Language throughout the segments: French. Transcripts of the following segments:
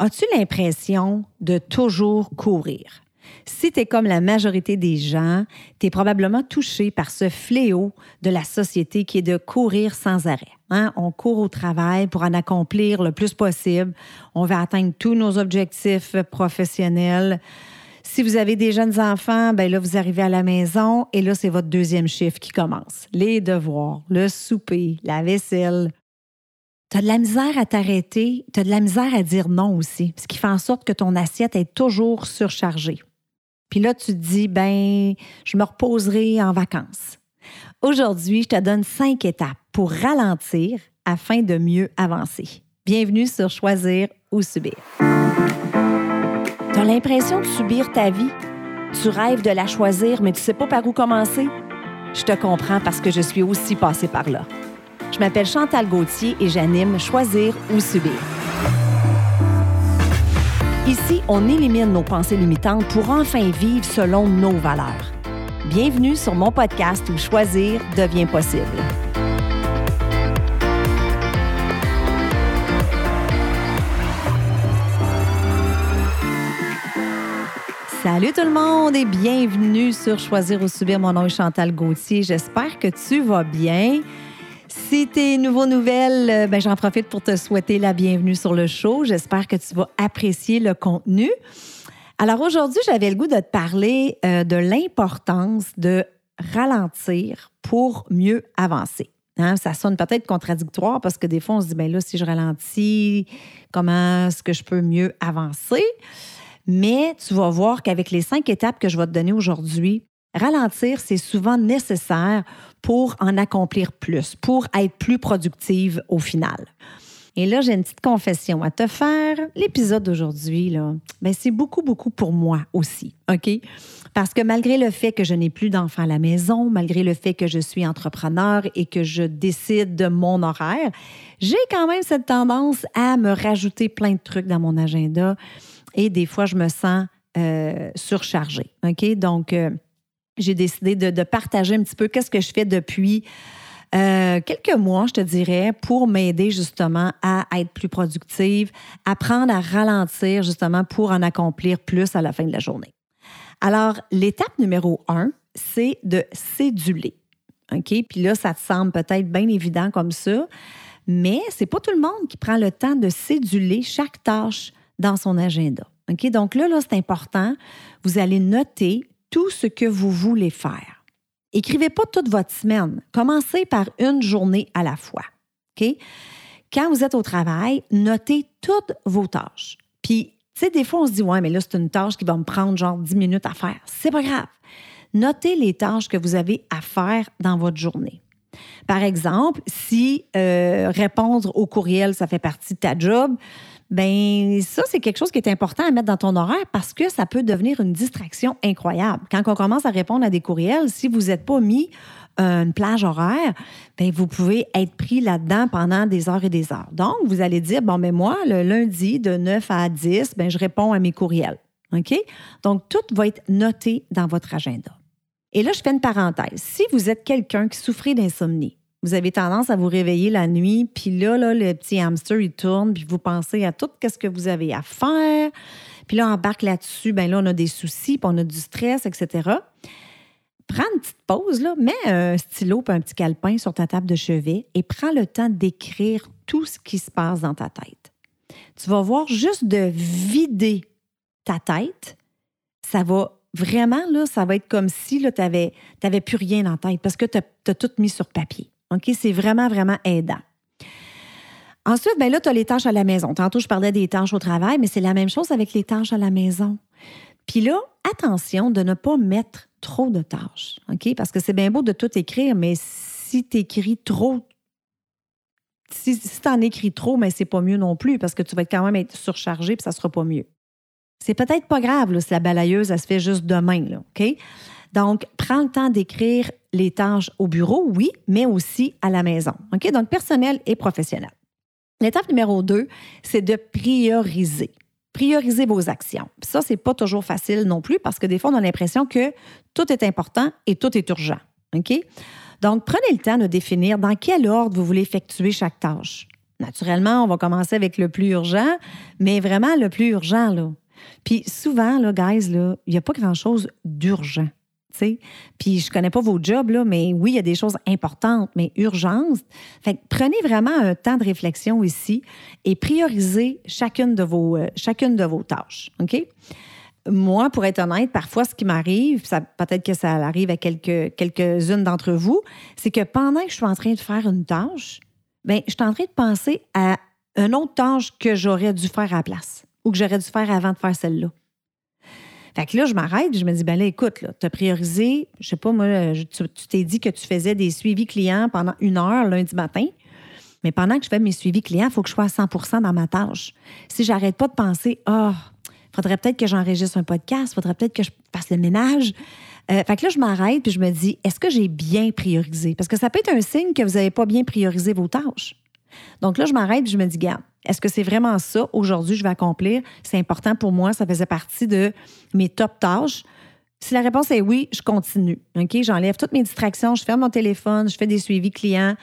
As-tu l'impression de toujours courir? Si tu es comme la majorité des gens, tu es probablement touché par ce fléau de la société qui est de courir sans arrêt. Hein? On court au travail pour en accomplir le plus possible. On veut atteindre tous nos objectifs professionnels. Si vous avez des jeunes enfants, ben là, vous arrivez à la maison et là, c'est votre deuxième chiffre qui commence. Les devoirs, le souper, la vaisselle, tu as de la misère à t'arrêter, tu as de la misère à dire non aussi, ce qui fait en sorte que ton assiette est toujours surchargée. Puis là, tu te dis, ben, je me reposerai en vacances. Aujourd'hui, je te donne cinq étapes pour ralentir afin de mieux avancer. Bienvenue sur Choisir ou Subir. Tu as l'impression de subir ta vie? Tu rêves de la choisir, mais tu sais pas par où commencer? Je te comprends parce que je suis aussi passée par là. Je m'appelle Chantal Gauthier et j'anime Choisir ou Subir. Ici, on élimine nos pensées limitantes pour enfin vivre selon nos valeurs. Bienvenue sur mon podcast où choisir devient possible. Salut tout le monde et bienvenue sur Choisir ou Subir. Mon nom est Chantal Gauthier. J'espère que tu vas bien. Si t'es nouveau nouvelle, euh, ben j'en profite pour te souhaiter la bienvenue sur le show. J'espère que tu vas apprécier le contenu. Alors aujourd'hui, j'avais le goût de te parler euh, de l'importance de ralentir pour mieux avancer. Hein, ça sonne peut-être contradictoire parce que des fois, on se dit, ben là, si je ralentis, comment est-ce que je peux mieux avancer? Mais tu vas voir qu'avec les cinq étapes que je vais te donner aujourd'hui, ralentir, c'est souvent nécessaire pour en accomplir plus, pour être plus productive au final. Et là, j'ai une petite confession à te faire. L'épisode d'aujourd'hui, ben, c'est beaucoup, beaucoup pour moi aussi? Parce que malgré le fait que je n'ai plus d'enfants à la maison, malgré le fait que je suis entrepreneur et que je décide de mon horaire, j'ai quand même cette tendance à me rajouter plein de trucs dans mon agenda et des fois, je me sens euh, surchargée? Donc, euh, j'ai décidé de, partager un petit peu qu'est-ce que je fais depuis euh, quelques mois, je te dirais, pour m'aider justement à être plus productive, apprendre à ralentir justement pour en accomplir plus à la fin de la journée. Alors, l'étape numéro un, c'est de céduler. OK? Puis là, ça te semble peut-être bien évident comme ça, mais c'est pas tout le monde qui prend le temps de céduler chaque tâche dans son agenda. OK? Donc là, là c'est important. Vous allez noter tout ce que vous voulez faire. Écrivez pas toute votre semaine. Commencez par une journée à la fois. OK? Quand vous êtes au travail, notez toutes vos tâches. Puis, tu sais, des fois, on se dit, ouais, mais là, c'est une tâche qui va me prendre genre 10 minutes à faire. C'est pas grave. Notez les tâches que vous avez à faire dans votre journée. Par exemple, si euh, répondre au courriel, ça fait partie de ta job, ben ça, c'est quelque chose qui est important à mettre dans ton horaire parce que ça peut devenir une distraction incroyable. Quand on commence à répondre à des courriels, si vous n'êtes pas mis euh, une plage horaire, ben vous pouvez être pris là-dedans pendant des heures et des heures. Donc, vous allez dire, bon, mais moi, le lundi de 9 à 10, ben, je réponds à mes courriels. OK? Donc, tout va être noté dans votre agenda. Et là, je fais une parenthèse. Si vous êtes quelqu'un qui souffre d'insomnie, vous avez tendance à vous réveiller la nuit, puis là, là, le petit hamster, il tourne, puis vous pensez à tout ce que vous avez à faire. Puis là, on embarque là-dessus, bien là, on a des soucis, puis on a du stress, etc. Prends une petite pause, là, mets un stylo puis un petit calepin sur ta table de chevet et prends le temps d'écrire tout ce qui se passe dans ta tête. Tu vas voir juste de vider ta tête, ça va vraiment, là, ça va être comme si tu n'avais plus rien ta tête parce que tu as tout mis sur papier. OK? C'est vraiment, vraiment aidant. Ensuite, ben là, tu as les tâches à la maison. Tantôt, je parlais des tâches au travail, mais c'est la même chose avec les tâches à la maison. Puis là, attention de ne pas mettre trop de tâches. OK? Parce que c'est bien beau de tout écrire, mais si tu écris trop, si, tu en écris trop, mais c'est pas mieux non plus parce que tu vas quand même être surchargé puis ça sera pas mieux. C'est peut-être pas grave si la balayeuse, elle se fait juste demain. Donc, prends le temps d'écrire les tâches au bureau, oui, mais aussi à la maison. OK? Donc, personnel et professionnel. L'étape numéro deux, c'est de prioriser. Prioriser vos actions. ça, c'est pas toujours facile non plus parce que des fois, on a l'impression que tout est important et tout est urgent. OK? Donc, prenez le temps de définir dans quel ordre vous voulez effectuer chaque tâche. Naturellement, on va commencer avec le plus urgent, mais vraiment le plus urgent, là. Puis souvent, là, guys, il n'y a pas grand-chose d'urgent. Puis je connais pas vos jobs, là, mais oui, il y a des choses importantes, mais urgentes. Fait prenez vraiment un temps de réflexion ici et priorisez chacune de vos, euh, chacune de vos tâches. OK? Moi, pour être honnête, parfois, ce qui m'arrive, peut-être que ça arrive à quelques, quelques-unes d'entre vous, c'est que pendant que je suis en train de faire une tâche, bien, je suis en train de penser à une autre tâche que j'aurais dû faire à la place ou que j'aurais dû faire avant de faire celle-là. Fait que là, je m'arrête je me dis, ben là, écoute, tu as priorisé, je sais pas, moi, tu t'es dit que tu faisais des suivis clients pendant une heure lundi matin. Mais pendant que je fais mes suivis clients, il faut que je sois à 100% dans ma tâche. Si j'arrête pas de penser, ah, oh, faudrait peut-être que j'enregistre un podcast, faudrait peut-être que je fasse le ménage. Euh, fait que là, je m'arrête puis je me dis, est-ce que j'ai bien priorisé? Parce que ça peut être un signe que vous n'avez pas bien priorisé vos tâches. Donc là, je m'arrête et je me dis, garde, est-ce que c'est vraiment ça aujourd'hui je vais accomplir? C'est important pour moi, ça faisait partie de mes top tâches. Si la réponse est oui, je continue. OK? J'enlève toutes mes distractions, je ferme mon téléphone, je fais des suivis clients.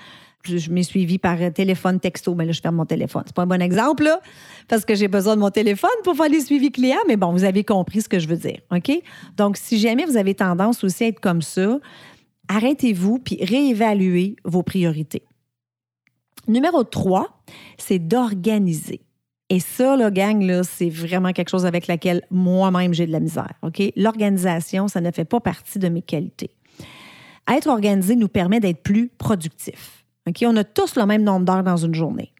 Je m'ai suivi par téléphone, texto, mais là, je ferme mon téléphone. C'est pas un bon exemple, parce que j'ai besoin de mon téléphone pour faire les suivis clients, mais bon, vous avez compris ce que je veux dire. OK? Donc, si jamais vous avez tendance aussi à être comme ça, arrêtez-vous puis réévaluez vos priorités. Numéro 3, c'est d'organiser. Et ça, le gang, là, c'est vraiment quelque chose avec laquelle moi-même j'ai de la misère. L'organisation, ça ne fait pas partie de mes qualités. Être organisé nous permet d'être plus productif. On a tous le même nombre d'heures dans une journée.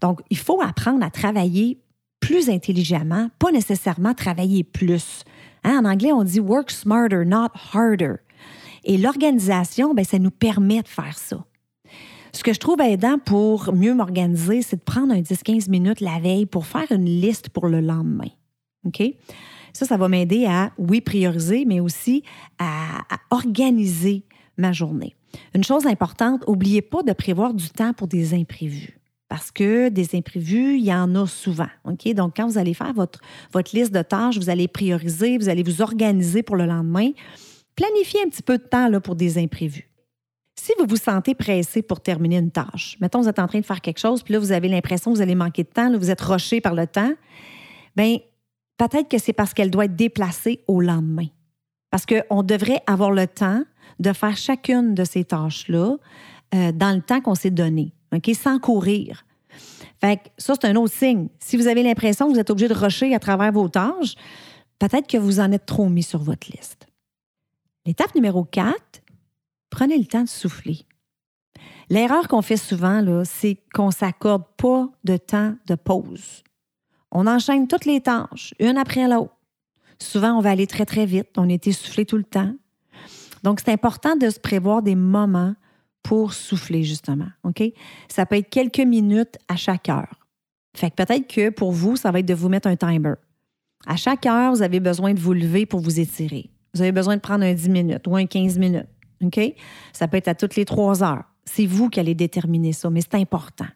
Donc, il faut apprendre à travailler plus intelligemment, pas nécessairement travailler plus. Hein? En anglais, on dit work smarter, not harder. Et l'organisation, ben, ça nous permet de faire ça. Ce que je trouve aidant pour mieux m'organiser, c'est de prendre un 10-15 minutes la veille pour faire une liste pour le lendemain. OK? Ça, ça va m'aider à, oui, prioriser, mais aussi à, organiser ma journée. Une chose importante, n'oubliez pas de prévoir du temps pour des imprévus. Parce que des imprévus, il y en a souvent. OK? Donc, quand vous allez faire votre, votre liste de tâches, vous allez prioriser, vous allez vous organiser pour le lendemain. Planifiez un petit peu de temps là, pour des imprévus. Si vous vous sentez pressé pour terminer une tâche, mettons, vous êtes en train de faire quelque chose, puis là, vous avez l'impression que vous allez manquer de temps, vous êtes roché par le temps, bien, peut-être que c'est parce qu'elle doit être déplacée au lendemain. Parce qu'on devrait avoir le temps de faire chacune de ces tâches-là euh, dans le temps qu'on s'est donné, OK, sans courir. Fait que ça, c'est un autre signe. Si vous avez l'impression que vous êtes obligé de rusher à travers vos tâches, peut-être que vous en êtes trop mis sur votre liste. L'étape numéro 4, prenez le temps de souffler. L'erreur qu'on fait souvent, c'est qu'on ne s'accorde pas de temps de pause. On enchaîne toutes les tâches, une après l'autre. Souvent, on va aller très, très vite. On est essoufflé tout le temps. Donc, c'est important de se prévoir des moments pour souffler, justement. Ça peut être quelques minutes à chaque heure. Fait que peut-être que pour vous, ça va être de vous mettre un timer. À chaque heure, vous avez besoin de vous lever pour vous étirer. Vous avez besoin de prendre un 10 minutes ou un 15 minutes. OK? Ça peut être à toutes les trois heures. C'est vous qui allez déterminer ça, mais c'est important.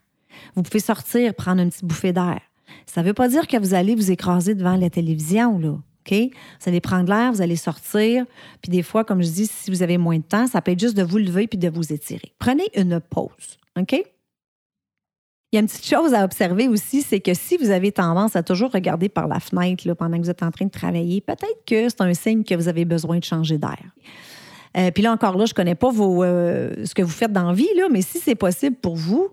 Vous pouvez sortir, prendre une petite bouffée d'air. Ça ne veut pas dire que vous allez vous écraser devant la télévision, là. OK? Vous allez prendre l'air, vous allez sortir. Puis des fois, comme je dis, si vous avez moins de temps, ça peut être juste de vous lever puis de vous étirer. Prenez une pause. OK? Il y a une petite chose à observer aussi, c'est que si vous avez tendance à toujours regarder par la fenêtre là, pendant que vous êtes en train de travailler, peut-être que c'est un signe que vous avez besoin de changer d'air. Euh, puis là, encore là, je connais pas vos, euh, ce que vous faites dans vie, là, mais si c'est possible pour vous,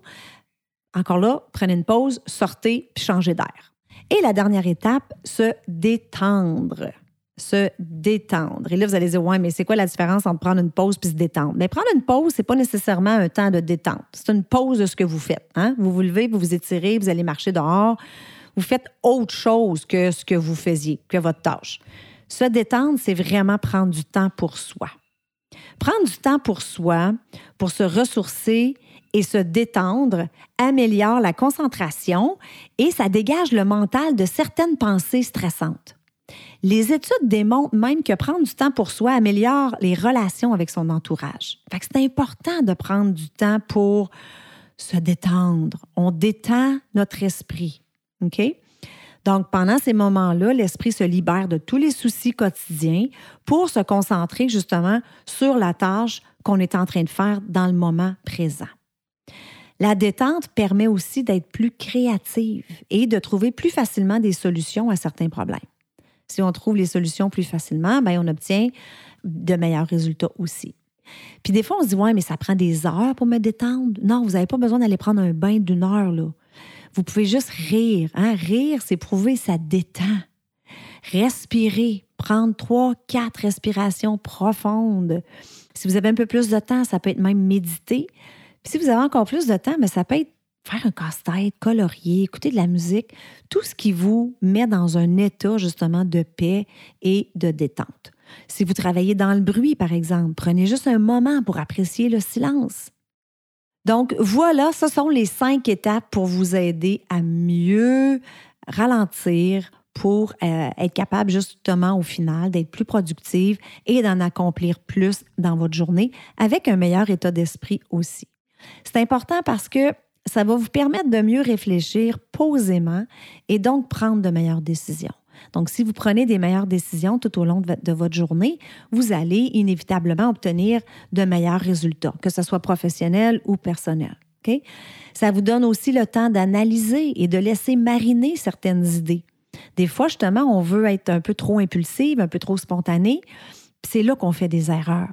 encore là, prenez une pause, sortez, puis changez d'air. Et la dernière étape, se détendre. Se détendre. Et là, vous allez dire, ouais, mais c'est quoi la différence entre prendre une pause puis se détendre? Bien, prendre une pause, c'est pas nécessairement un temps de détente. C'est une pause de ce que vous faites. Hein? Vous vous levez, vous vous étirez, vous allez marcher dehors. Vous faites autre chose que ce que vous faisiez, que votre tâche. Se détendre, c'est vraiment prendre du temps pour soi. Prendre du temps pour soi, pour se ressourcer et se détendre améliore la concentration et ça dégage le mental de certaines pensées stressantes. Les études démontrent même que prendre du temps pour soi améliore les relations avec son entourage. c'est important de prendre du temps pour se détendre. On détend notre esprit. Donc, pendant ces moments-là, l'esprit se libère de tous les soucis quotidiens pour se concentrer justement sur la tâche qu'on est en train de faire dans le moment présent. La détente permet aussi d'être plus créative et de trouver plus facilement des solutions à certains problèmes. Si on trouve les solutions plus facilement, bien, on obtient de meilleurs résultats aussi. Puis des fois, on se dit, ouais, mais ça prend des heures pour me détendre. Non, vous n'avez pas besoin d'aller prendre un bain d'une heure, là. Vous pouvez juste rire. Hein? Rire, c'est prouver, ça détend. Respirer, prendre trois, quatre respirations profondes. Si vous avez un peu plus de temps, ça peut être même méditer. Puis si vous avez encore plus de temps, mais ça peut être faire un casse-tête, colorier, écouter de la musique, tout ce qui vous met dans un état justement de paix et de détente. Si vous travaillez dans le bruit, par exemple, prenez juste un moment pour apprécier le silence. Donc voilà, ce sont les cinq étapes pour vous aider à mieux ralentir pour euh, être capable justement au final d'être plus productive et d'en accomplir plus dans votre journée avec un meilleur état d'esprit aussi. C'est important parce que ça va vous permettre de mieux réfléchir posément et donc prendre de meilleures décisions. Donc, si vous prenez des meilleures décisions tout au long de, votre journée, vous allez inévitablement obtenir de meilleurs résultats, que ce soit professionnel ou personnel. Ça vous donne aussi le temps d'analyser et de laisser mariner certaines idées. Des fois, justement, on veut être un peu trop impulsive, un peu trop spontané. C'est là qu'on fait des erreurs.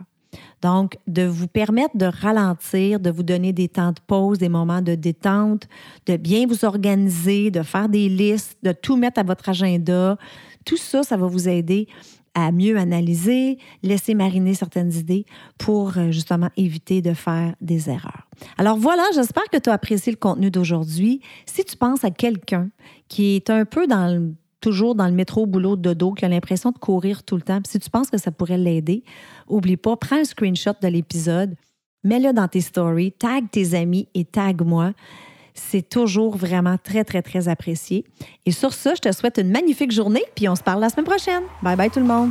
Donc, de vous permettre de ralentir, de vous donner des temps de pause, des moments de détente, de bien vous organiser, de faire des listes, de tout mettre à votre agenda. Tout ça, ça va vous aider à mieux analyser, laisser mariner certaines idées pour euh, justement éviter de faire des erreurs. Alors voilà, j'espère que tu as apprécié le contenu d'aujourd'hui. Si tu penses à quelqu'un qui est un peu dans le toujours dans le métro, boulot, dodo, qui a l'impression de courir tout le temps, si tu penses que ça pourrait l'aider, oublie pas, prends un screenshot de l'épisode, mets-le dans tes stories, tag tes amis et tag moi. C'est toujours vraiment très, très, très apprécié. Et sur ça, je te souhaite une magnifique journée, puis on se parle la semaine prochaine. Bye bye tout le monde.